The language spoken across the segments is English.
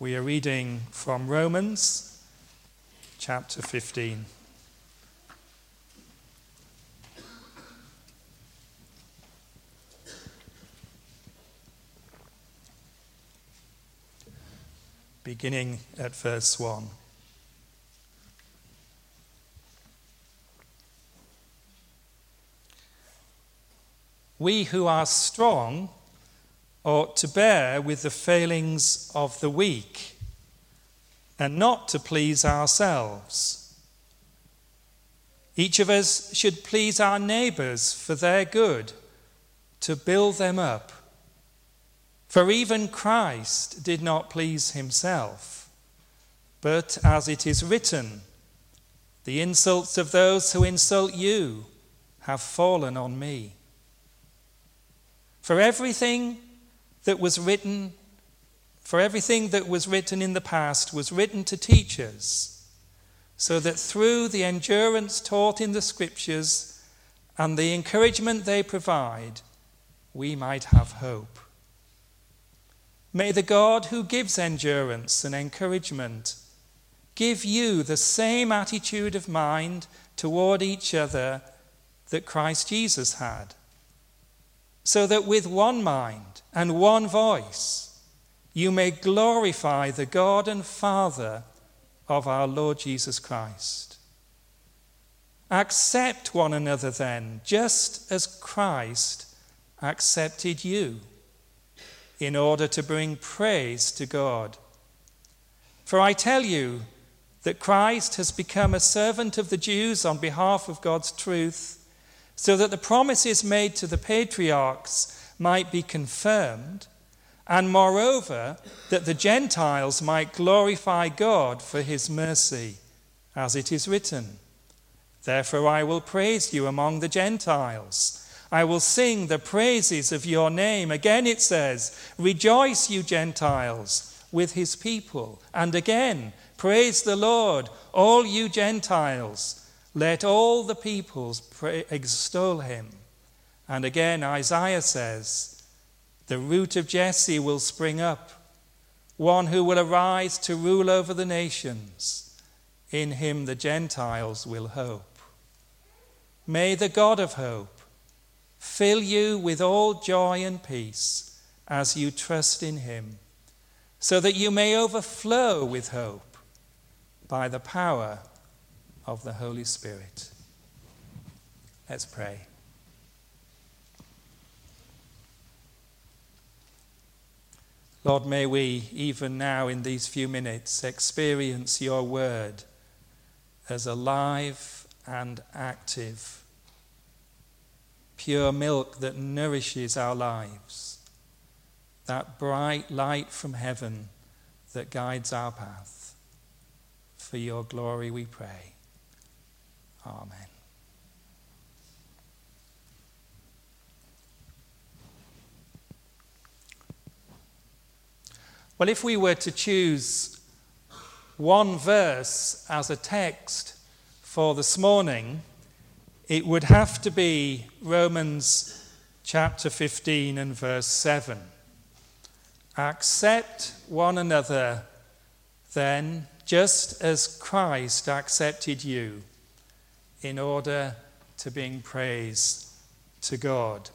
We are reading from Romans chapter 15. Beginning at verse 1. We who are strong ought to bear with the failings of the weak and not to please ourselves. Each of us should please our neighbours for their good, to build them up. For even Christ did not please himself, but as it is written, the insults of those who insult you have fallen on me. For everything that was written, for everything that was written in the past was written to teach us, so that through the endurance taught in the Scriptures and the encouragement they provide, we might have hope. May the God who gives endurance and encouragement give you the same attitude of mind toward each other that Christ Jesus had so that with one mind and one voice you may glorify the God and Father of our Lord Jesus Christ. Accept one another then, just as Christ accepted you, in order to bring praise to God. For I tell you that Christ has become a servant of the Jews on behalf of God's truth so that the promises made to the patriarchs might be confirmed, and moreover, that the Gentiles might glorify God for his mercy, as it is written. Therefore, I will praise you among the Gentiles. I will sing the praises of your name. Again, it says, Rejoice, you Gentiles, with his people. And again, praise the Lord, all you Gentiles. Let all the peoples pray, extol him. And again, Isaiah says, The root of Jesse will spring up, one who will arise to rule over the nations. In him the Gentiles will hope. May the God of hope fill you with all joy and peace as you trust in him, so that you may overflow with hope by the power of the Holy Spirit. Let's pray. Lord, may we, even now in these few minutes, experience your word as alive and active, pure milk that nourishes our lives, that bright light from heaven that guides our path. For your glory we pray. Amen. Well, if we were to choose one verse as a text for this morning, it would have to be Romans chapter 15 and verse 7. Accept one another then, just as Christ accepted you in order to bring praise to God.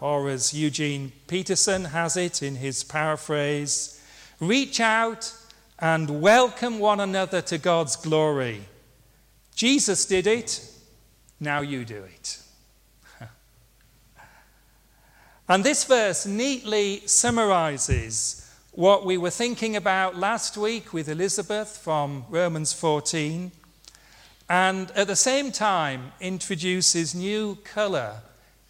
Or as Eugene Peterson has it in his paraphrase, reach out and welcome one another to God's glory. Jesus did it, now you do it. and this verse neatly summarizes what we were thinking about last week with Elizabeth from Romans 14 and at the same time introduces new colour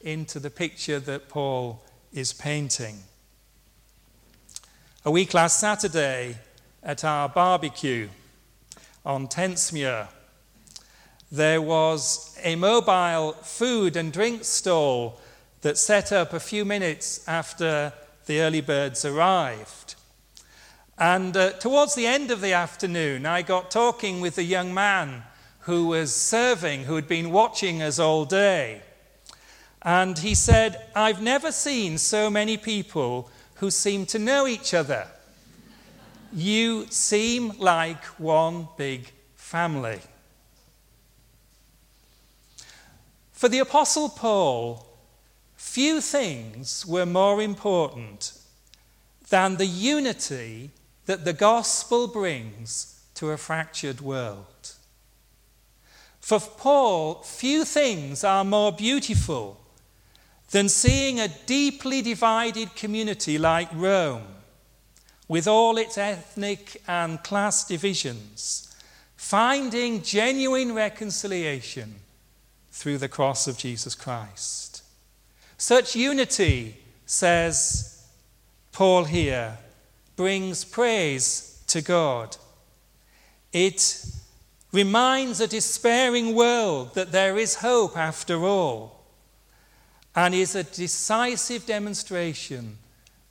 into the picture that Paul is painting. A week last Saturday at our barbecue on Tentsmuir, there was a mobile food and drink stall that set up a few minutes after the early birds arrived. And uh, towards the end of the afternoon, I got talking with a young man who was serving, who had been watching us all day. And he said, I've never seen so many people who seem to know each other. you seem like one big family. For the Apostle Paul, few things were more important than the unity that the gospel brings to a fractured world. For Paul, few things are more beautiful than seeing a deeply divided community like Rome, with all its ethnic and class divisions, finding genuine reconciliation through the cross of Jesus Christ. Such unity, says Paul here, brings praise to God. It reminds a despairing world that there is hope after all, and is a decisive demonstration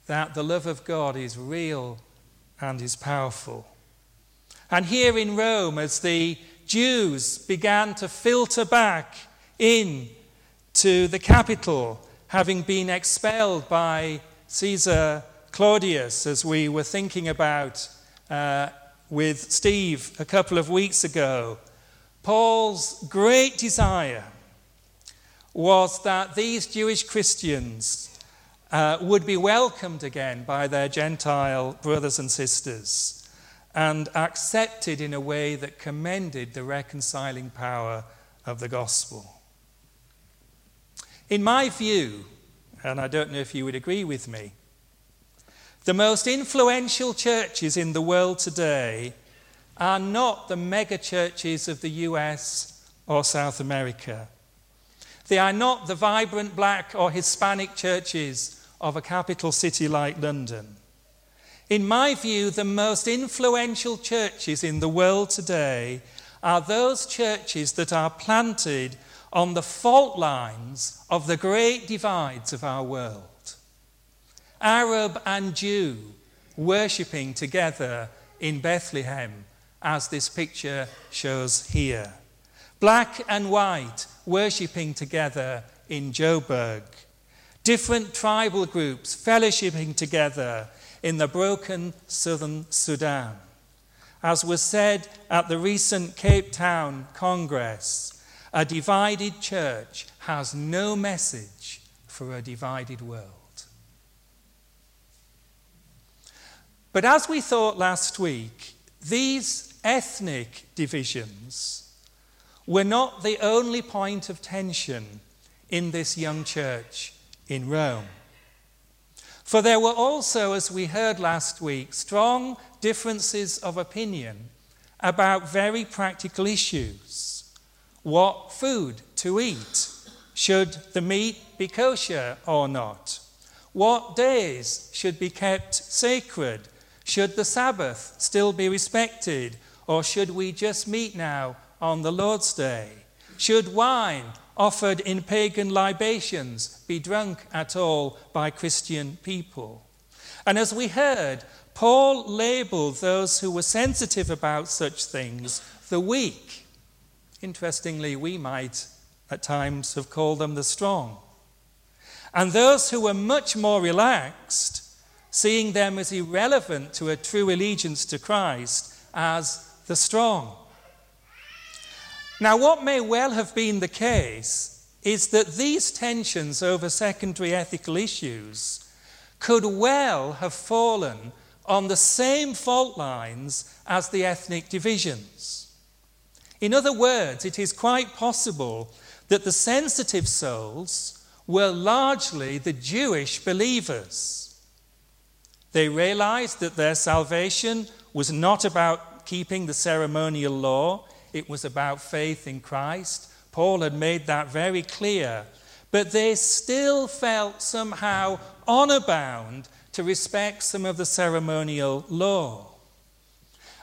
that the love of God is real and is powerful. And here in Rome, as the Jews began to filter back in to the capital, having been expelled by Caesar Claudius, as we were thinking about uh, with Steve a couple of weeks ago, Paul's great desire was that these Jewish Christians uh, would be welcomed again by their Gentile brothers and sisters and accepted in a way that commended the reconciling power of the gospel. In my view, and I don't know if you would agree with me, the most influential churches in the world today are not the mega churches of the US or South America. They are not the vibrant black or Hispanic churches of a capital city like London. In my view, the most influential churches in the world today are those churches that are planted on the fault lines of the great divides of our world. Arab and Jew worshipping together in Bethlehem, as this picture shows here. Black and white worshipping together in Joburg. Different tribal groups fellowshipping together in the broken southern Sudan. As was said at the recent Cape Town Congress, a divided church has no message for a divided world. But as we thought last week, these ethnic divisions were not the only point of tension in this young church in Rome. For there were also, as we heard last week, strong differences of opinion about very practical issues. What food to eat? Should the meat be kosher or not? What days should be kept sacred should the Sabbath still be respected, or should we just meet now on the Lord's Day? Should wine offered in pagan libations be drunk at all by Christian people? And as we heard, Paul labeled those who were sensitive about such things the weak. Interestingly, we might at times have called them the strong. And those who were much more relaxed seeing them as irrelevant to a true allegiance to Christ as the strong. Now, what may well have been the case is that these tensions over secondary ethical issues could well have fallen on the same fault lines as the ethnic divisions. In other words, it is quite possible that the sensitive souls were largely the Jewish believers they realized that their salvation was not about keeping the ceremonial law, it was about faith in Christ. Paul had made that very clear. But they still felt somehow honor bound to respect some of the ceremonial law.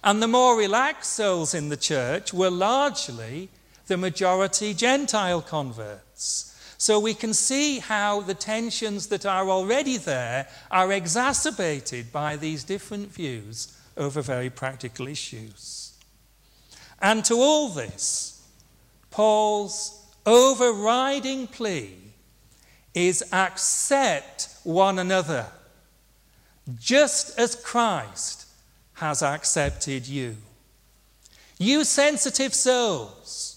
And the more relaxed souls in the church were largely the majority Gentile converts. So we can see how the tensions that are already there are exacerbated by these different views over very practical issues. And to all this, Paul's overriding plea is accept one another, just as Christ has accepted you. You sensitive souls,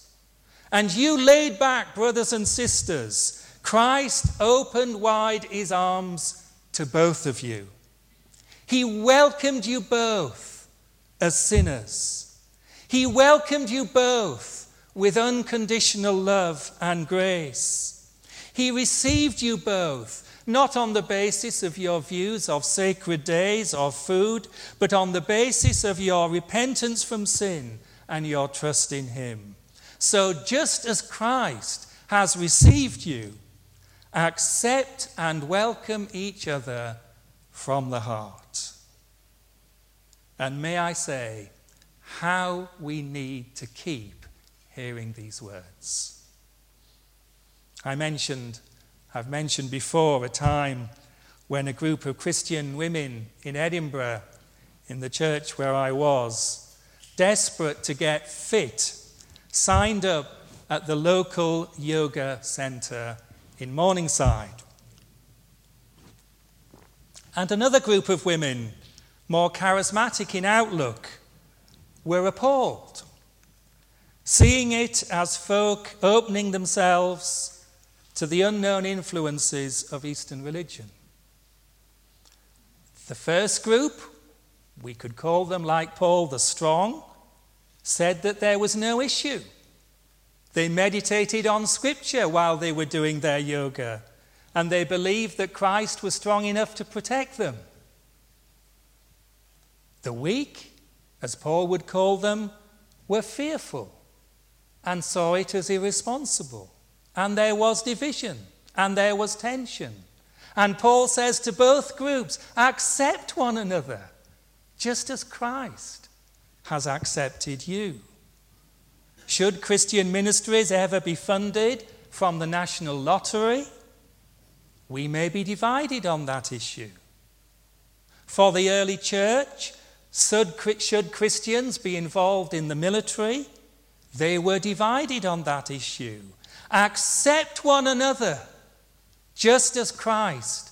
and you laid back brothers and sisters, Christ opened wide his arms to both of you. He welcomed you both as sinners. He welcomed you both with unconditional love and grace. He received you both not on the basis of your views of sacred days or food, but on the basis of your repentance from sin and your trust in Him. So, just as Christ has received you, accept and welcome each other from the heart. And may I say, how we need to keep hearing these words. I mentioned I've mentioned before a time when a group of Christian women in Edinburgh, in the church where I was, desperate to get fit, signed up at the local yoga centre in Morningside. And another group of women, more charismatic in outlook, were appalled, seeing it as folk opening themselves to the unknown influences of Eastern religion. The first group, we could call them like Paul the Strong, said that there was no issue. They meditated on Scripture while they were doing their yoga, and they believed that Christ was strong enough to protect them. The weak, as Paul would call them, were fearful and saw it as irresponsible. And there was division, and there was tension. And Paul says to both groups accept one another, just as Christ has accepted you. Should Christian ministries ever be funded from the national lottery? We may be divided on that issue. For the early church, should, Christians be involved in the military? They were divided on that issue. Accept one another, just as Christ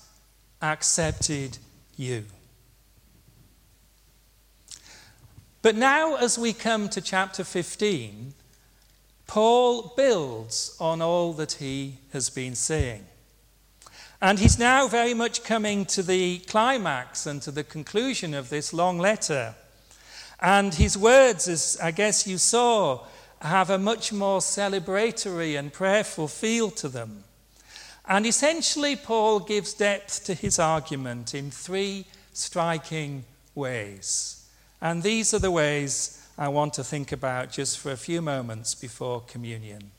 accepted you. But now, as we come to chapter 15, Paul builds on all that he has been saying. And he's now very much coming to the climax and to the conclusion of this long letter. And his words, as I guess you saw, have a much more celebratory and prayerful feel to them. And essentially, Paul gives depth to his argument in three striking ways. And these are the ways I want to think about just for a few moments before communion.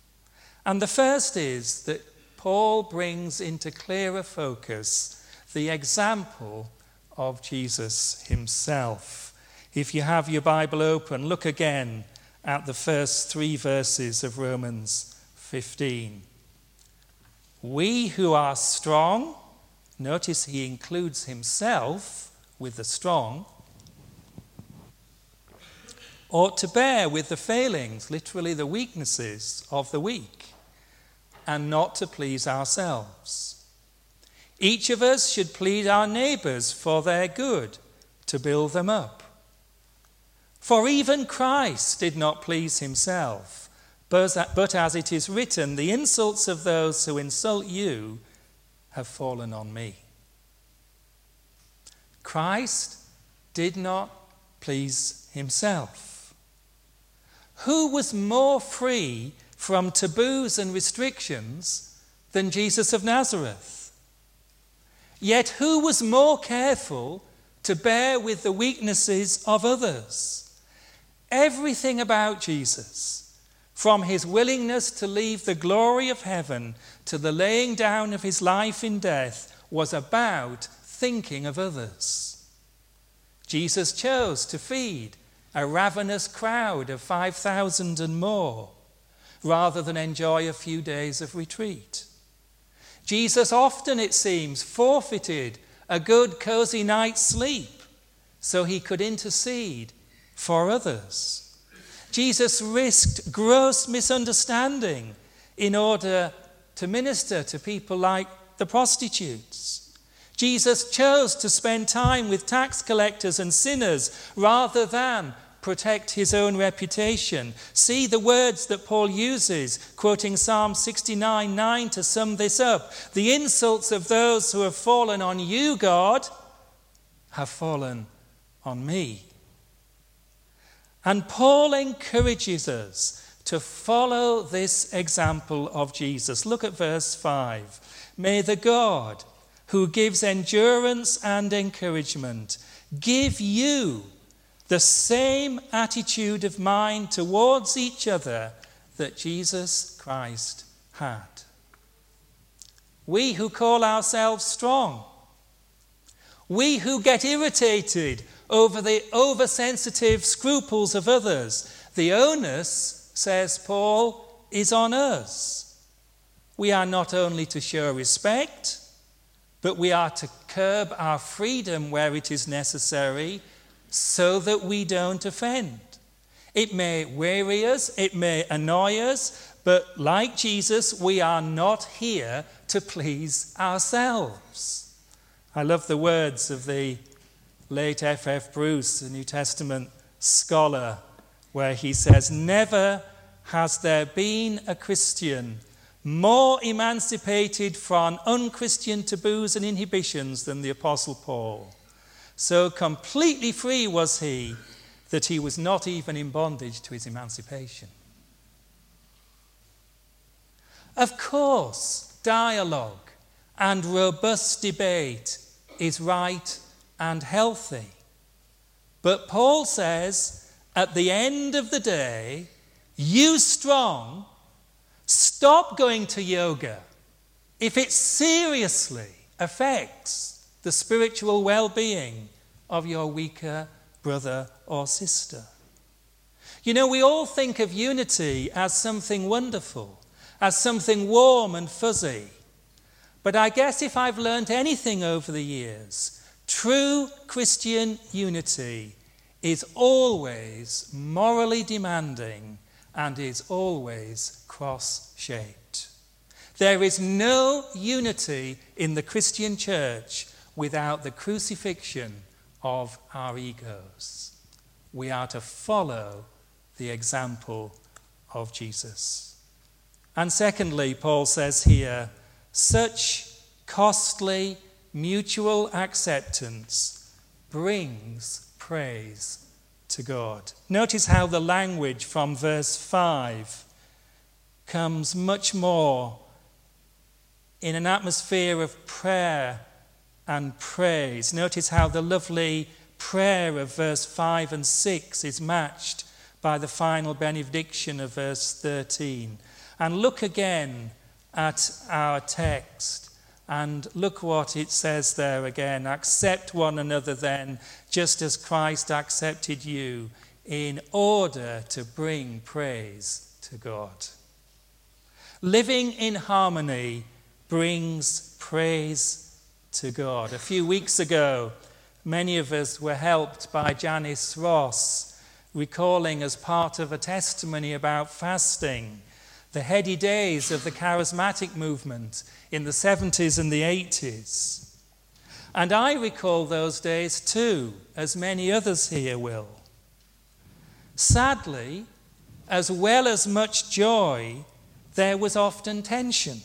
And the first is that Paul brings into clearer focus the example of Jesus himself. If you have your Bible open, look again at the first three verses of Romans 15. We who are strong, notice he includes himself with the strong, ought to bear with the failings, literally the weaknesses of the weak, and not to please ourselves. Each of us should plead our neighbours for their good, to build them up. For even Christ did not please himself, but as it is written, the insults of those who insult you have fallen on me. Christ did not please himself. Who was more free from taboos and restrictions than Jesus of Nazareth? Yet who was more careful to bear with the weaknesses of others? Everything about Jesus, from his willingness to leave the glory of heaven to the laying down of his life in death, was about thinking of others. Jesus chose to feed a ravenous crowd of 5,000 and more rather than enjoy a few days of retreat. Jesus often, it seems, forfeited a good, cozy night's sleep so he could intercede for others. Jesus risked gross misunderstanding in order to minister to people like the prostitutes. Jesus chose to spend time with tax collectors and sinners rather than protect his own reputation. See the words that Paul uses, quoting Psalm 69 9 to sum this up. The insults of those who have fallen on you, God, have fallen on me. And Paul encourages us to follow this example of Jesus. Look at verse 5. May the God who gives endurance and encouragement give you the same attitude of mind towards each other that Jesus Christ had. We who call ourselves strong, we who get irritated over the oversensitive scruples of others, the onus, says Paul, is on us. We are not only to show respect, but we are to curb our freedom where it is necessary so that we don't offend. It may weary us, it may annoy us, but like Jesus, we are not here to please ourselves. I love the words of the late F. F. Bruce, a New Testament scholar, where he says, Never has there been a Christian more emancipated from unchristian taboos and inhibitions than the Apostle Paul. So completely free was he that he was not even in bondage to his emancipation. Of course, dialogue and robust debate is right and healthy. But Paul says at the end of the day, you strong, stop going to yoga if it seriously affects the spiritual well being of your weaker brother or sister. You know, we all think of unity as something wonderful, as something warm and fuzzy. But I guess if I've learned anything over the years, true Christian unity is always morally demanding and is always cross shaped. There is no unity in the Christian church without the crucifixion of our egos. We are to follow the example of Jesus. And secondly, Paul says here, such costly mutual acceptance brings praise to God. Notice how the language from verse 5 comes much more in an atmosphere of prayer and praise. Notice how the lovely prayer of verse 5 and 6 is matched by the final benediction of verse 13. And look again at our text and look what it says there again. Accept one another then, just as Christ accepted you, in order to bring praise to God. Living in harmony brings praise to God. A few weeks ago, many of us were helped by Janice Ross, recalling as part of a testimony about fasting the heady days of the charismatic movement in the 70s and the 80s. And I recall those days too, as many others here will. Sadly, as well as much joy, there was often tension.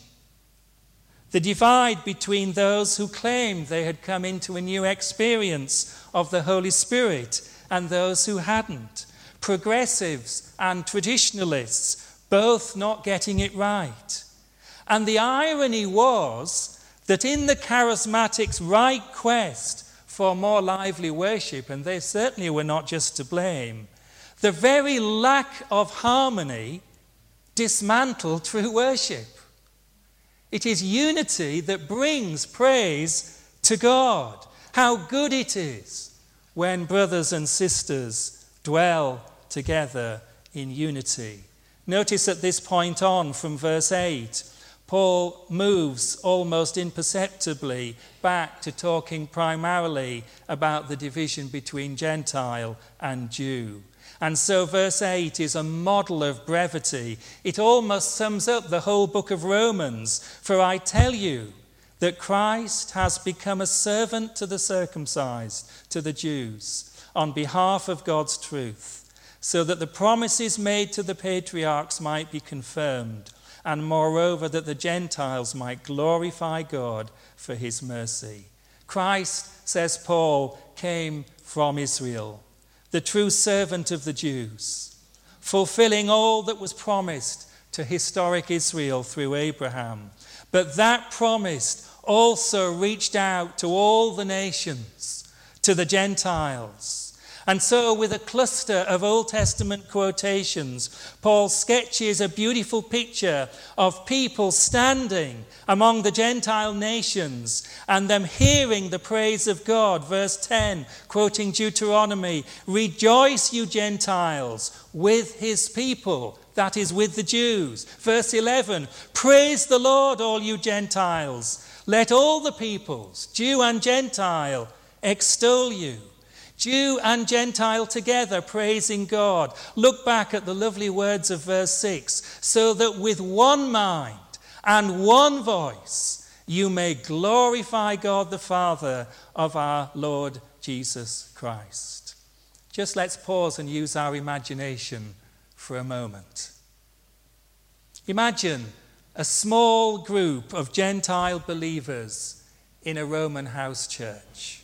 The divide between those who claimed they had come into a new experience of the Holy Spirit and those who hadn't. Progressives and traditionalists both not getting it right. And the irony was that in the charismatics' right quest for more lively worship, and they certainly were not just to blame, the very lack of harmony dismantled true worship. It is unity that brings praise to God. How good it is when brothers and sisters dwell together in unity. Notice at this point on from verse 8, Paul moves almost imperceptibly back to talking primarily about the division between Gentile and Jew. And so, verse 8 is a model of brevity. It almost sums up the whole book of Romans. For I tell you that Christ has become a servant to the circumcised, to the Jews, on behalf of God's truth, so that the promises made to the patriarchs might be confirmed, and moreover, that the Gentiles might glorify God for his mercy. Christ, says Paul, came from Israel, the true servant of the Jews, fulfilling all that was promised to historic Israel through Abraham. But that promise also reached out to all the nations, to the Gentiles. And so, with a cluster of Old Testament quotations, Paul sketches a beautiful picture of people standing among the Gentile nations and them hearing the praise of God. Verse 10, quoting Deuteronomy Rejoice, you Gentiles, with his people, that is, with the Jews. Verse 11, Praise the Lord, all you Gentiles. Let all the peoples, Jew and Gentile, extol you. Jew and Gentile together praising God. Look back at the lovely words of verse 6 so that with one mind and one voice you may glorify God the Father of our Lord Jesus Christ. Just let's pause and use our imagination for a moment. Imagine a small group of Gentile believers in a Roman house church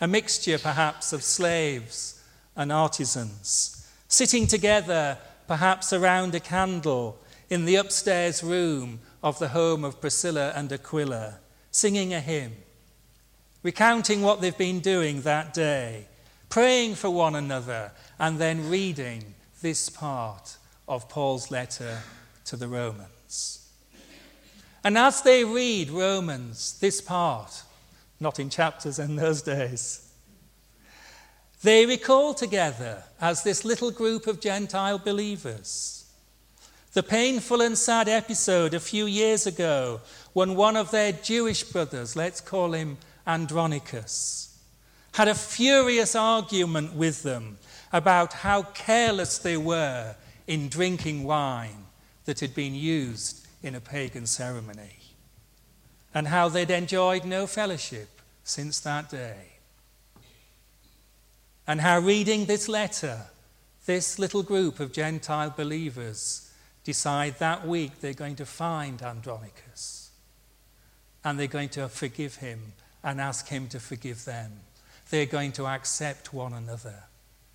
a mixture perhaps of slaves and artisans, sitting together perhaps around a candle in the upstairs room of the home of Priscilla and Aquila, singing a hymn, recounting what they've been doing that day, praying for one another, and then reading this part of Paul's letter to the Romans. And as they read Romans, this part, not in chapters in those days. They recall together, as this little group of Gentile believers, the painful and sad episode a few years ago when one of their Jewish brothers, let's call him Andronicus, had a furious argument with them about how careless they were in drinking wine that had been used in a pagan ceremony and how they'd enjoyed no fellowship since that day. And how reading this letter, this little group of Gentile believers decide that week they're going to find Andronicus and they're going to forgive him and ask him to forgive them. They're going to accept one another,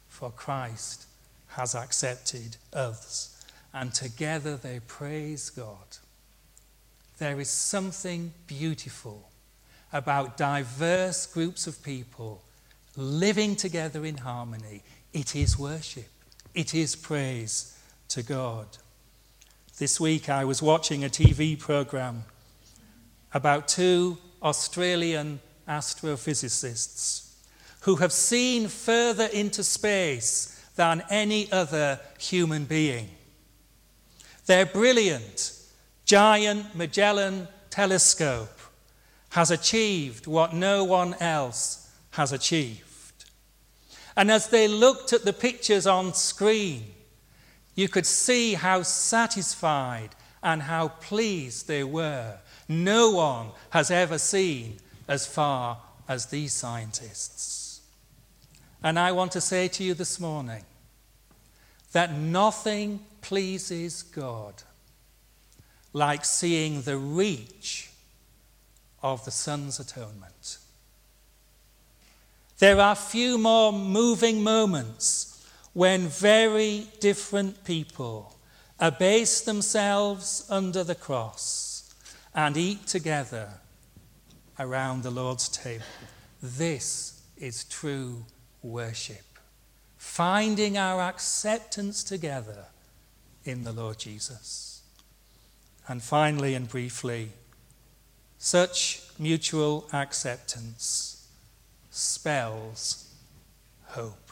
for Christ has accepted us. And together they praise God. There is something beautiful about diverse groups of people living together in harmony. It is worship, it is praise to God. This week I was watching a TV program about two Australian astrophysicists who have seen further into space than any other human being. They're brilliant, giant Magellan telescope has achieved what no one else has achieved. And as they looked at the pictures on screen, you could see how satisfied and how pleased they were. No one has ever seen as far as these scientists. And I want to say to you this morning that nothing pleases God like seeing the reach of the Son's atonement. There are few more moving moments when very different people abase themselves under the cross and eat together around the Lord's table. This is true worship. Finding our acceptance together in the Lord Jesus. And finally and briefly, such mutual acceptance spells hope.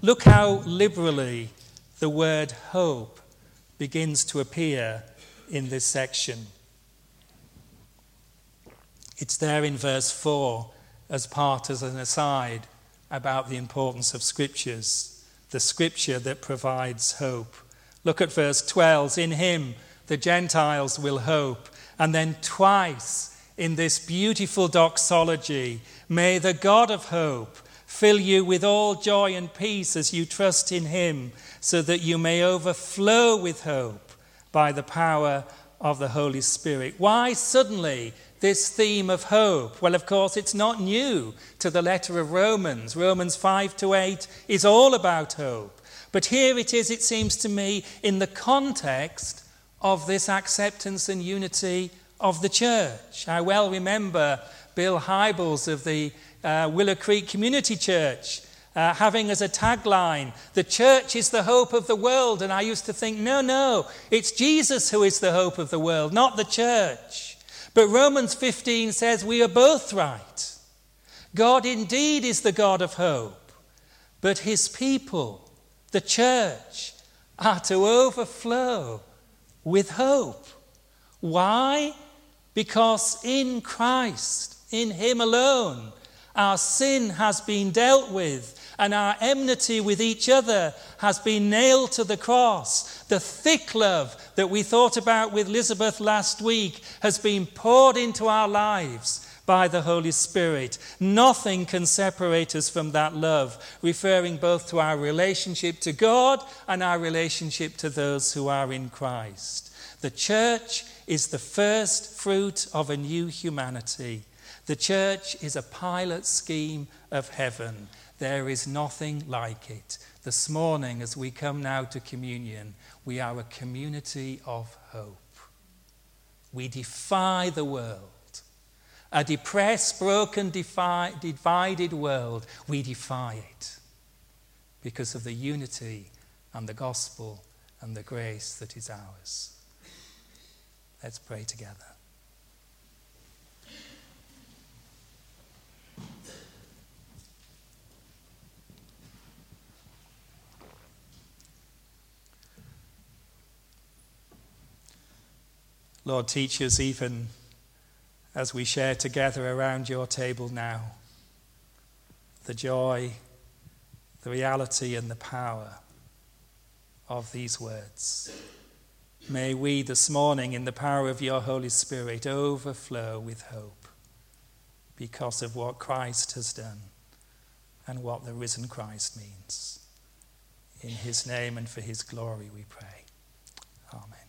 Look how liberally the word hope begins to appear in this section. It's there in verse 4 as part as an aside about the importance of scriptures, the scripture that provides hope. Look at verse 12. In him the Gentiles will hope. And then twice in this beautiful doxology. May the God of hope fill you with all joy and peace as you trust in him, so that you may overflow with hope by the power of the Holy Spirit. Why suddenly this theme of hope? Well, of course, it's not new to the letter of Romans. Romans 5 to 8 is all about hope. But here it is, it seems to me, in the context of this acceptance and unity of the church. I well remember Bill Hybels of the uh, Willow Creek Community Church uh, having as a tagline, the church is the hope of the world. And I used to think, no, no, it's Jesus who is the hope of the world, not the church. But Romans 15 says we are both right. God indeed is the God of hope, but his people, the church, are to overflow with hope. Why? Because in Christ, in Him alone, our sin has been dealt with and our enmity with each other has been nailed to the cross. The thick love that we thought about with Elizabeth last week has been poured into our lives by the Holy Spirit. Nothing can separate us from that love, referring both to our relationship to God and our relationship to those who are in Christ. The church is the first fruit of a new humanity. The church is a pilot scheme of heaven. There is nothing like it. This morning, as we come now to communion, we are a community of hope. We defy the world. A depressed, broken, defi- divided world, we defy it because of the unity and the gospel and the grace that is ours. Let's pray together. Lord, teach us even as we share together around your table now the joy, the reality, and the power of these words. May we this morning, in the power of your Holy Spirit, overflow with hope because of what Christ has done and what the risen Christ means. In his name and for his glory we pray. Amen.